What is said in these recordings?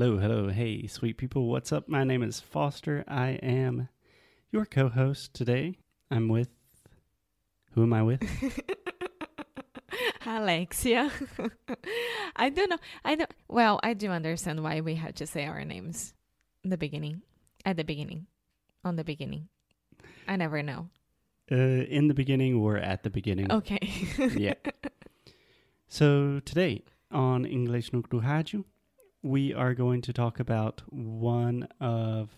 Hello, hello, hey, sweet people. What's up? My name is Foster. I am your co host today. I'm with. Who am I with? Alexia. I don't know. I don't. Well, I do understand why we had to say our names. The beginning, at the beginning, on the beginning. I never know. Uh, in the beginning or at the beginning? Okay. yeah. So today on English no Rádio, we are going to talk about one of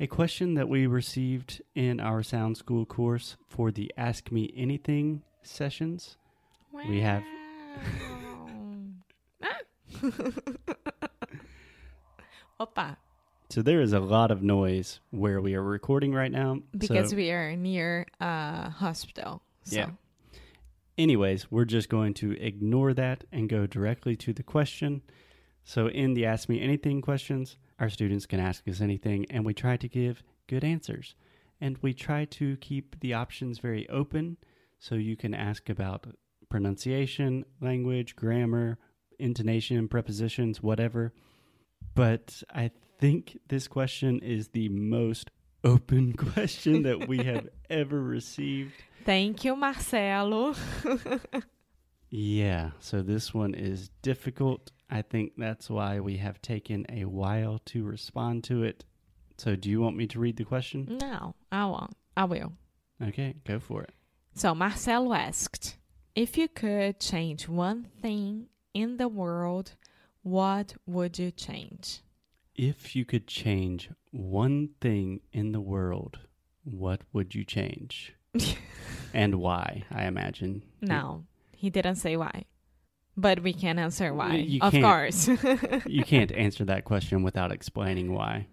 a question that we received in our Sound School course for the Ask Me Anything sessions. We have- Opa, So there is a lot of noise where we are recording right now. because so, we are near a hospital. So. Yeah. anyways, we're just going to ignore that and go directly to the question. So in the Ask Me Anything questions, our students can ask us anything, and we try to give good answers. And we try to keep the options very open so you can ask about pronunciation, language, grammar, intonation, prepositions, whatever. But I think this question is the most open question that we have ever received. Thank you, Marcelo. Yeah, so this one is difficult. I think that's why we have taken a while to respond to it. So, do you want me to read the question? no, I won't. I will. Okay, go for it. So Marcelo asked, if you could change one thing in the world, what would you change? If you could change one thing in the world, what would you change? and why, I imagine. No, he didn't say why. But we can't answer why. You of course. You can't answer that question without explaining why.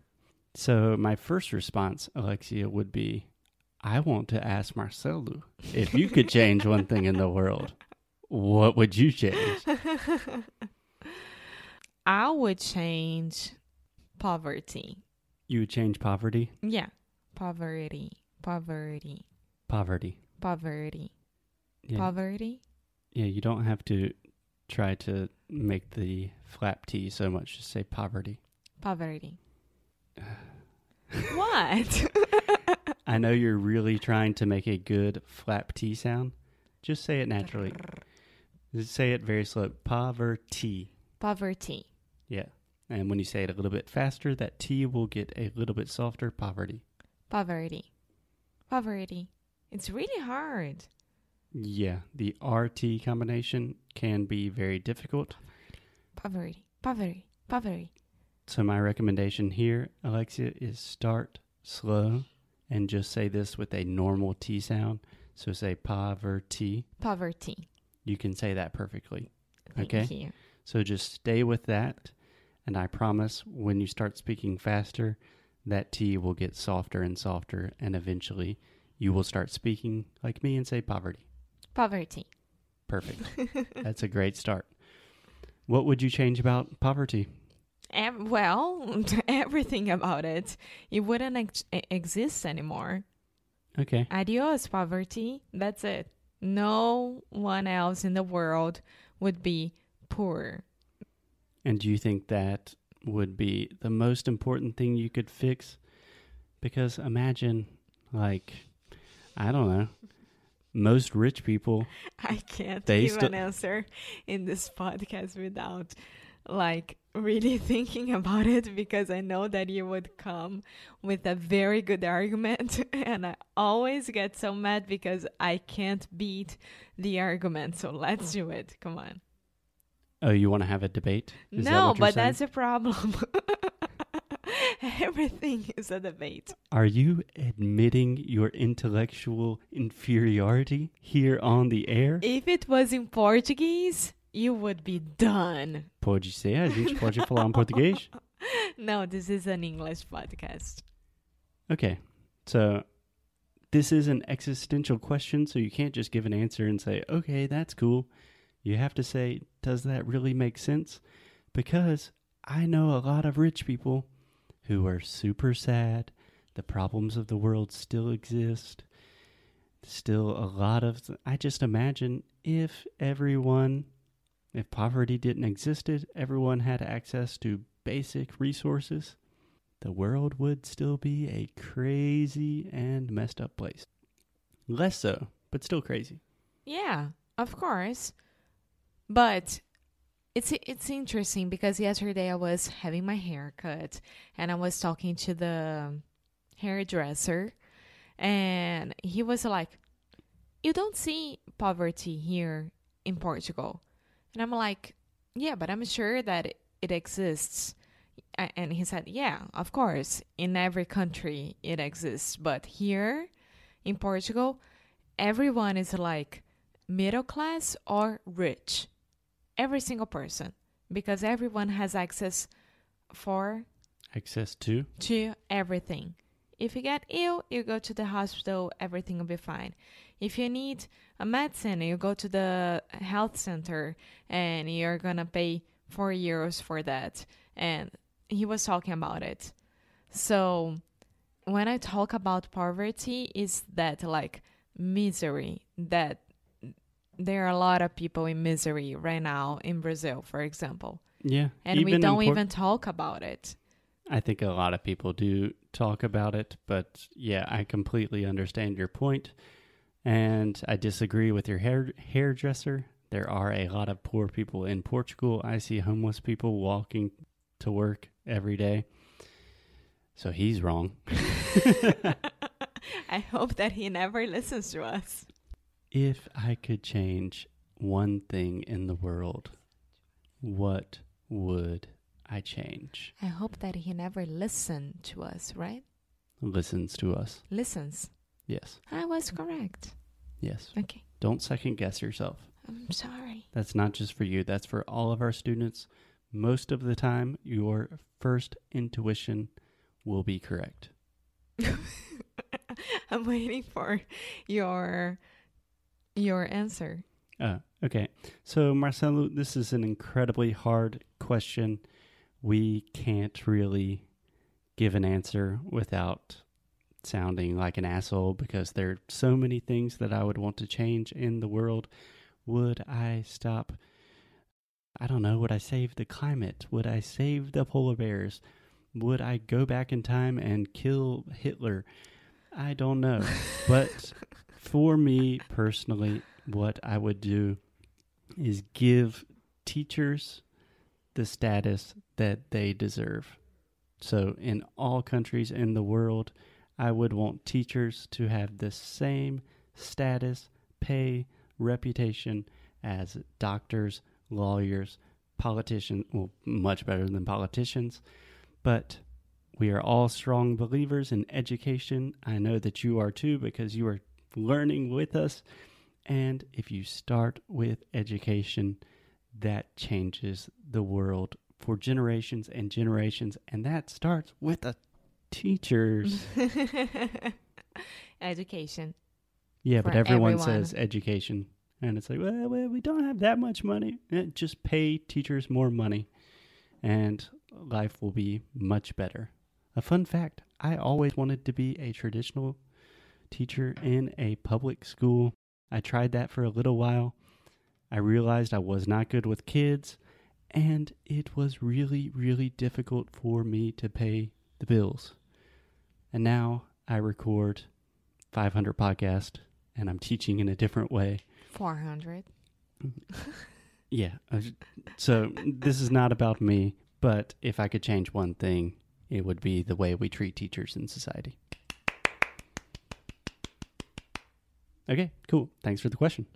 So, my first response, Alexia, would be I want to ask Marcelo if you could change one thing in the world, what would you change? I would change poverty. You would change poverty? Yeah. Poverty. Poverty. Poverty. Poverty. Yeah. Poverty. yeah, you don't have to try to make the flap T so much. Just say poverty. Poverty. what? I know you're really trying to make a good flap T sound. Just say it naturally. Just say it very slow. Poverty. Poverty. Yeah. And when you say it a little bit faster, that T will get a little bit softer. Poverty. Poverty. Poverty. It's really hard. Yeah. The RT combination can be very difficult. Poverty. Poverty. Poverty. So my recommendation here, Alexia, is start slow and just say this with a normal T sound. So say poverty. Poverty. You can say that perfectly. Thank Okay. you. So just stay with that. And I promise when you start speaking faster, that T will get softer and softer. And eventually you will start speaking like me and say poverty. Poverty. Perfect. That's a great start. What would you change about poverty? Ev- well, everything about it. It wouldn't ex- exist anymore. Okay. Adios, poverty. That's it. No one else in the world would be poor. And do you think that would be the most important thing you could fix? Because imagine, like, I don't know, most rich people, I can't They give an answer in this podcast without like really thinking about it because I know that you would come with a very good argument and I always get so mad because I can't beat the argument. So let's do it. Come on. oh, you want to have a debate? Is no, you're but saying? that's a problem. Everything is a debate. Are you admitting your intellectual inferiority here on the air? If it was in Portuguese, you would be done. Pode ser, a gente pode falar em português? No, this is an English podcast. Okay, so this is an existential question, so you can't just give an answer and say, okay, that's cool. You have to say, does that really make sense? Because I know a lot of rich people who are super sad. The problems of the world still exist. Still, a lot of. I just imagine if everyone, if poverty didn't existed, everyone had access to basic resources, the world would still be a crazy and messed up place. Less so, but still crazy. Yeah, of course. But it's it's interesting because yesterday I was having my hair cut and I was talking to the hairdresser and he was like, "You don't see poverty here in Portugal." And I'm like, "Yeah, but I'm sure that it, it exists." And he said, "Yeah, of course. In every country it exists, but here in Portugal, everyone is like middle class or rich. Every single person because everyone has access for Access to? to everything. If you get ill, you go to the hospital, everything will be fine. If you need a medicine, you go to the health center and you're gonna pay four euros for that. And he was talking about it. So when I talk about poverty, is that like misery that there are a lot of people in misery right now in Brazil, for example. Yeah. And we don't even talk about it. I think a lot of people do talk about it, but yeah, I completely understand your point, and I disagree with your hair hairdresser. There are a lot of poor people in Portugal. I see homeless people walking to work every day. So he's wrong. I hope that he never listens to us. If I could change one thing in the world, what would I change? I hope that he never listens to us, right? Listens to us. Listens. Yes. I was correct. Yes. Okay. Don't second guess yourself. I'm sorry. That's not just for you, that's for all of our students. Most of the time, your first intuition will be correct. I'm waiting for your your answer. Uh, okay. So, Marcelo, this is an incredibly hard question. We can't really give an answer without sounding like an asshole because there are so many things that I would want to change in the world. Would I stop? I don't know. Would I save the climate? Would I save the polar bears? Would I go back in time and kill Hitler? I don't know. but for me personally, what I would do is give teachers the status that they deserve. So, in all countries in the world, I would want teachers to have the same status, pay, reputation as doctors, lawyers, politicians, well, much better than politicians. But we are all strong believers in education. I know that you are too because you are learning with us. And if you start with education, that changes the world for generations and generations. And that starts with the teachers. Education. yeah, but everyone everyone. says education. And it's like, well, well, we don't have that much money. Eh, Just pay teachers more money, and life will be much better. A fun fact I always wanted to be a traditional teacher in a public school. I tried that for a little while. I realized I was not good with kids, and it was really, really difficult for me to pay the bills. And now I record 500 podcasts, and I'm teaching in a different way. 400. Yeah. Uh, so this is not about me, but if I could change one thing, it would be the way we treat teachers in society. Okay, cool. Thanks for the question.